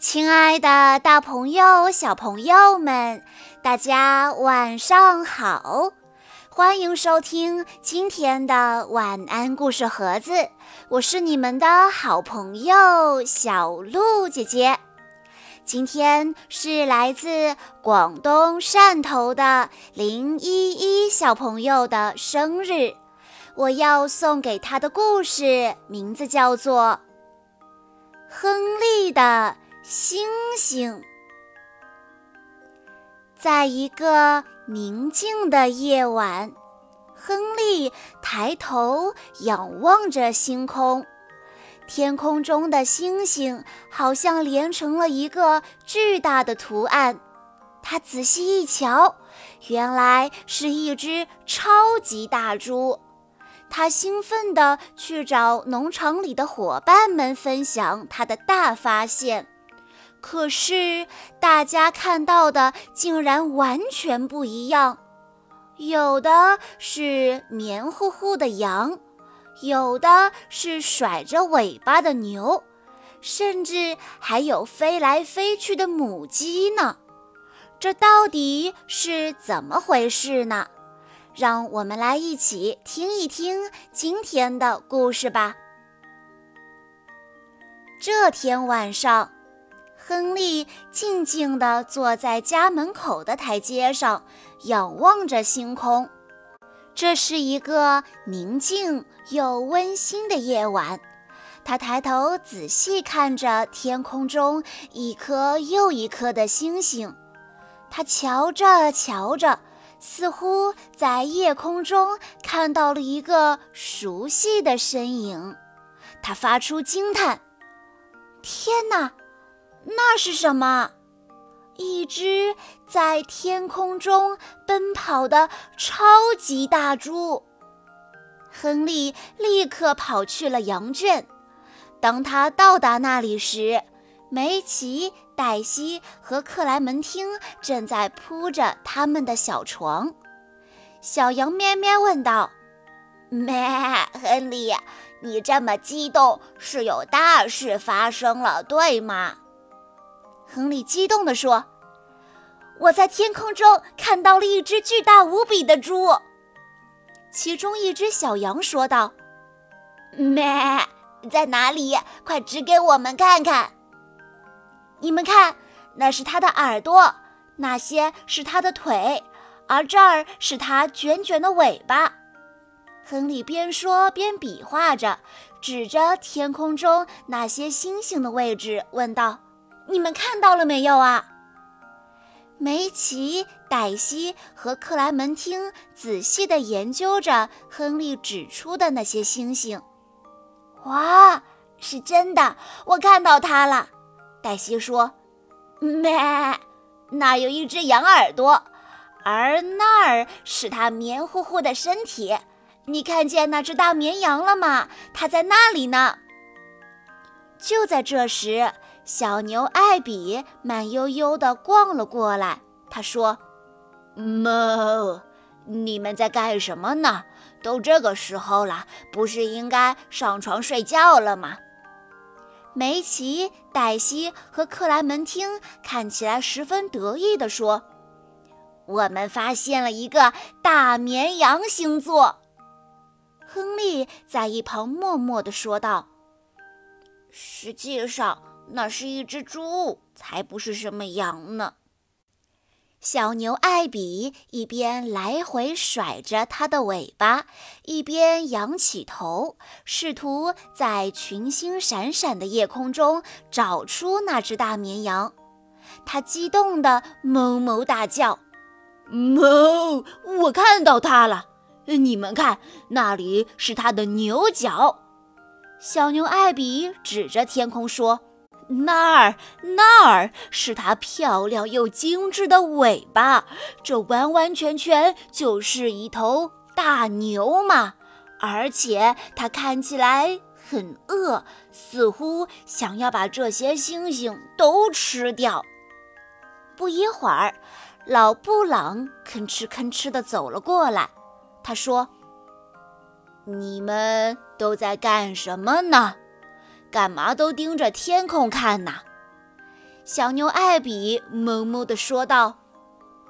亲爱的，大朋友、小朋友们，大家晚上好！欢迎收听今天的晚安故事盒子，我是你们的好朋友小鹿姐姐。今天是来自广东汕头的林依依小朋友的生日，我要送给她的故事名字叫做《亨利的》。星星，在一个宁静的夜晚，亨利抬头仰望着星空，天空中的星星好像连成了一个巨大的图案。他仔细一瞧，原来是一只超级大猪。他兴奋地去找农场里的伙伴们分享他的大发现。可是，大家看到的竟然完全不一样。有的是黏糊糊的羊，有的是甩着尾巴的牛，甚至还有飞来飞去的母鸡呢。这到底是怎么回事呢？让我们来一起听一听今天的故事吧。这天晚上。亨利静静地坐在家门口的台阶上，仰望着星空。这是一个宁静又温馨的夜晚。他抬头仔细看着天空中一颗又一颗的星星。他瞧着瞧着，似乎在夜空中看到了一个熟悉的身影。他发出惊叹：“天哪！”那是什么？一只在天空中奔跑的超级大猪。亨利立刻跑去了羊圈。当他到达那里时，梅奇、黛西和克莱门汀正在铺着他们的小床。小羊咩咩问道：“咩，亨利，你这么激动，是有大事发生了，对吗？”亨利激动地说：“我在天空中看到了一只巨大无比的猪。”其中一只小羊说道：“咩，在哪里？快指给我们看看！你们看，那是它的耳朵，那些是它的腿，而这儿是它卷卷的尾巴。”亨利边说边比划着，指着天空中那些星星的位置，问道。你们看到了没有啊？梅奇、黛西和克莱门汀仔细地研究着亨利指出的那些星星。哇，是真的！我看到它了。黛西说：“咩，那有一只羊耳朵，而那儿是它黏糊糊的身体。你看见那只大绵羊了吗？它在那里呢。”就在这时。小牛艾比慢悠悠地逛了过来。他说：“哞，你们在干什么呢？都这个时候了，不是应该上床睡觉了吗？”梅奇、黛西和克莱门汀看起来十分得意地说：“我们发现了一个大绵羊星座。”亨利在一旁默默地说道：“实际上。”那是一只猪，才不是什么羊呢。小牛艾比一边来回甩着它的尾巴，一边仰起头，试图在群星闪闪的夜空中找出那只大绵羊。它激动地哞哞大叫：“哞！我看到它了！你们看，那里是它的牛角。”小牛艾比指着天空说。那儿，那儿是它漂亮又精致的尾巴，这完完全全就是一头大牛嘛！而且它看起来很饿，似乎想要把这些星星都吃掉。不一会儿，老布朗吭哧吭哧地走了过来，他说：“你们都在干什么呢？”干嘛都盯着天空看呢？小牛艾比萌萌地说道：“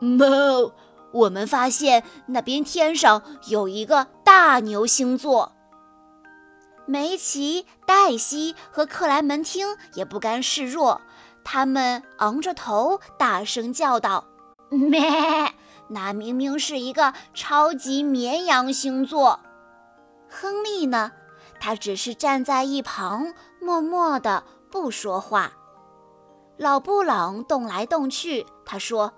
哞，我们发现那边天上有一个大牛星座。”梅奇、黛西和克莱门汀也不甘示弱，他们昂着头大声叫道：“咩！那明明是一个超级绵羊星座。”亨利呢？他只是站在一旁，默默的不说话。老布朗动来动去，他说：“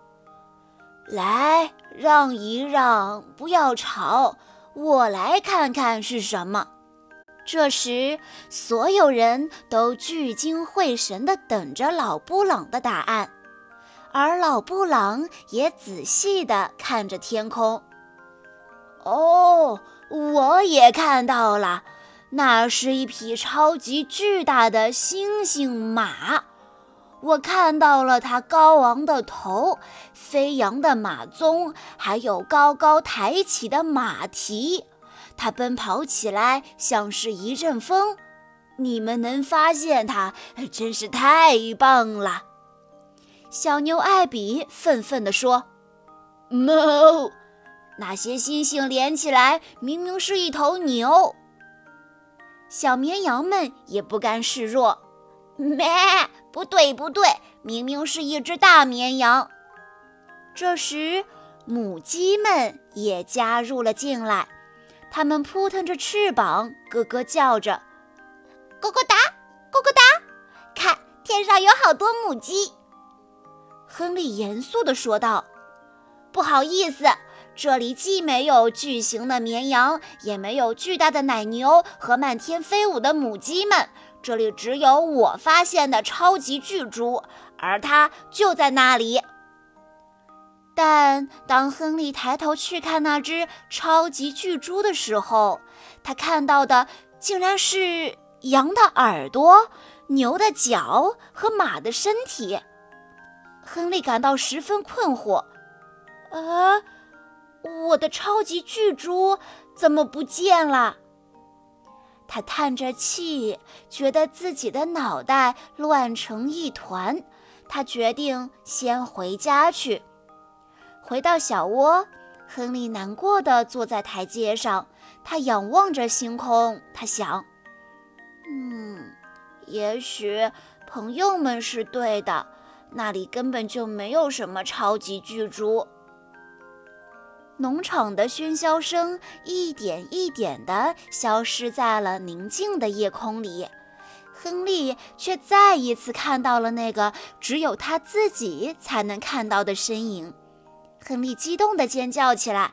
来，让一让，不要吵，我来看看是什么。”这时，所有人都聚精会神地等着老布朗的答案，而老布朗也仔细地看着天空。哦，我也看到了，那是一匹超级巨大的猩猩马。我看到了它高昂的头、飞扬的马鬃，还有高高抬起的马蹄。它奔跑起来像是一阵风，你们能发现它，真是太棒了。小牛艾比愤愤地说：“No，那些星星连起来明明是一头牛。”小绵羊们也不甘示弱：“咩，不对不对，明明是一只大绵羊。”这时，母鸡们也加入了进来。它们扑腾着翅膀，咯咯叫着，咕咕哒，咕咕哒。看，天上有好多母鸡。亨利严肃地说道：“不好意思，这里既没有巨型的绵羊，也没有巨大的奶牛和漫天飞舞的母鸡们，这里只有我发现的超级巨猪，而它就在那里。”但当亨利抬头去看那只超级巨猪的时候，他看到的竟然是羊的耳朵、牛的脚和马的身体。亨利感到十分困惑：“啊，我的超级巨猪怎么不见了？”他叹着气，觉得自己的脑袋乱成一团。他决定先回家去。回到小窝，亨利难过的坐在台阶上，他仰望着星空。他想：“嗯，也许朋友们是对的，那里根本就没有什么超级巨猪。”农场的喧嚣声一点一点地消失在了宁静的夜空里，亨利却再一次看到了那个只有他自己才能看到的身影。亨利激动地尖叫起来：“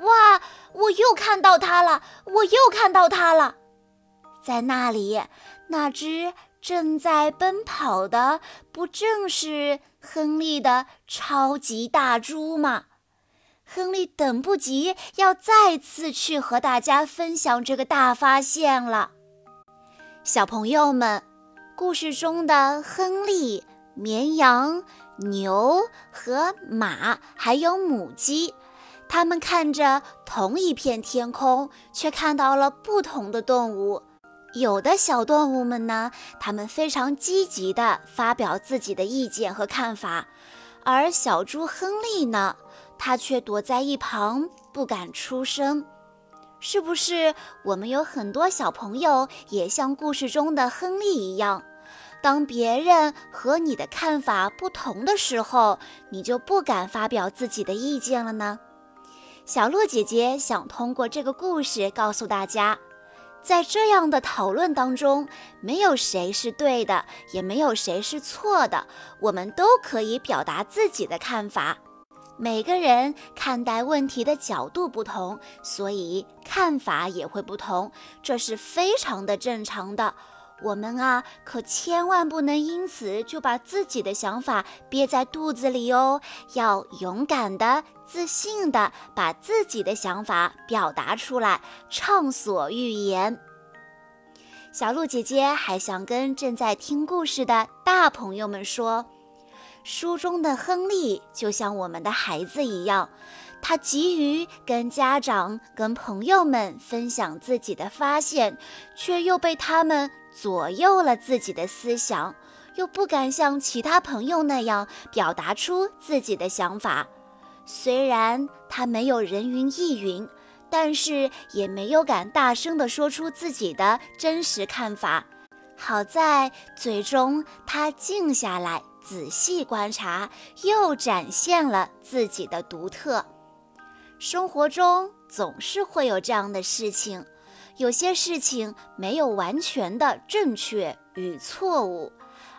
哇！我又看到他了！我又看到他了！在那里，那只正在奔跑的，不正是亨利的超级大猪吗？”亨利等不及要再次去和大家分享这个大发现了。小朋友们，故事中的亨利。绵羊、牛和马，还有母鸡，它们看着同一片天空，却看到了不同的动物。有的小动物们呢，它们非常积极地发表自己的意见和看法，而小猪亨利呢，他却躲在一旁不敢出声。是不是我们有很多小朋友也像故事中的亨利一样？当别人和你的看法不同的时候，你就不敢发表自己的意见了呢。小鹿姐姐想通过这个故事告诉大家，在这样的讨论当中，没有谁是对的，也没有谁是错的，我们都可以表达自己的看法。每个人看待问题的角度不同，所以看法也会不同，这是非常的正常的。我们啊，可千万不能因此就把自己的想法憋在肚子里哦，要勇敢的、自信的把自己的想法表达出来，畅所欲言。小鹿姐姐还想跟正在听故事的大朋友们说，书中的亨利就像我们的孩子一样，他急于跟家长、跟朋友们分享自己的发现，却又被他们。左右了自己的思想，又不敢像其他朋友那样表达出自己的想法。虽然他没有人云亦云，但是也没有敢大声地说出自己的真实看法。好在最终他静下来，仔细观察，又展现了自己的独特。生活中总是会有这样的事情，有些事情没有完全的正确与错误，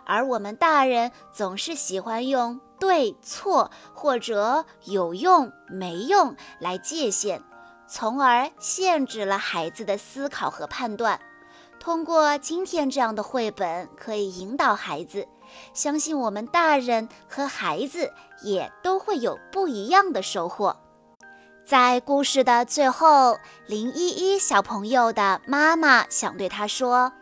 而我们大人总是喜欢用对错或者有用没用来界限，从而限制了孩子的思考和判断。通过今天这样的绘本，可以引导孩子，相信我们大人和孩子也都会有不一样的收获。在故事的最后，林依依小朋友的妈妈想对她说：“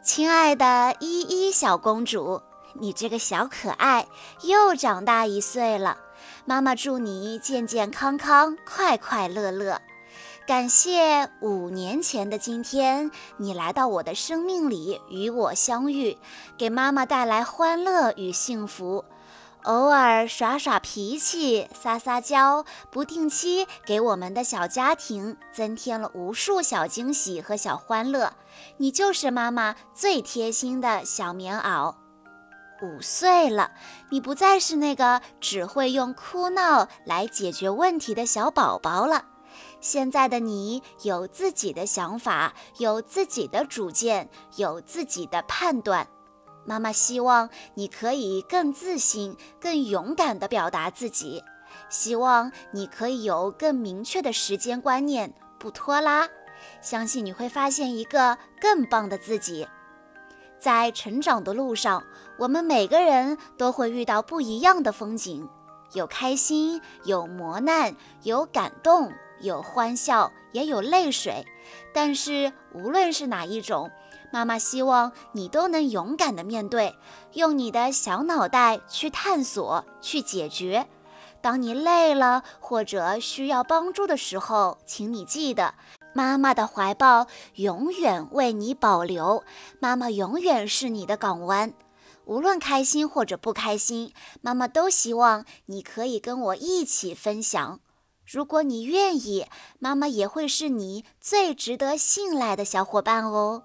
亲爱的依依小公主，你这个小可爱又长大一岁了。妈妈祝你健健康康、快快乐乐。感谢五年前的今天，你来到我的生命里与我相遇，给妈妈带来欢乐与幸福。”偶尔耍耍脾气、撒撒娇，不定期给我们的小家庭增添了无数小惊喜和小欢乐。你就是妈妈最贴心的小棉袄。五岁了，你不再是那个只会用哭闹来解决问题的小宝宝了。现在的你有自己的想法，有自己的主见，有自己的判断。妈妈希望你可以更自信、更勇敢地表达自己，希望你可以有更明确的时间观念，不拖拉。相信你会发现一个更棒的自己。在成长的路上，我们每个人都会遇到不一样的风景，有开心，有磨难，有感动，有欢笑，也有泪水。但是无论是哪一种，妈妈希望你都能勇敢地面对，用你的小脑袋去探索、去解决。当你累了或者需要帮助的时候，请你记得，妈妈的怀抱永远为你保留，妈妈永远是你的港湾。无论开心或者不开心，妈妈都希望你可以跟我一起分享。如果你愿意，妈妈也会是你最值得信赖的小伙伴哦。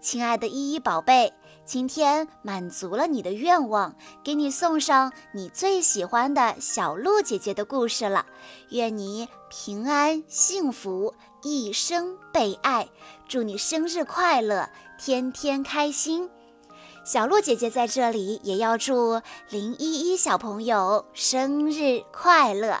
亲爱的依依宝贝，今天满足了你的愿望，给你送上你最喜欢的小鹿姐姐的故事了。愿你平安幸福，一生被爱。祝你生日快乐，天天开心。小鹿姐姐在这里也要祝林依依小朋友生日快乐。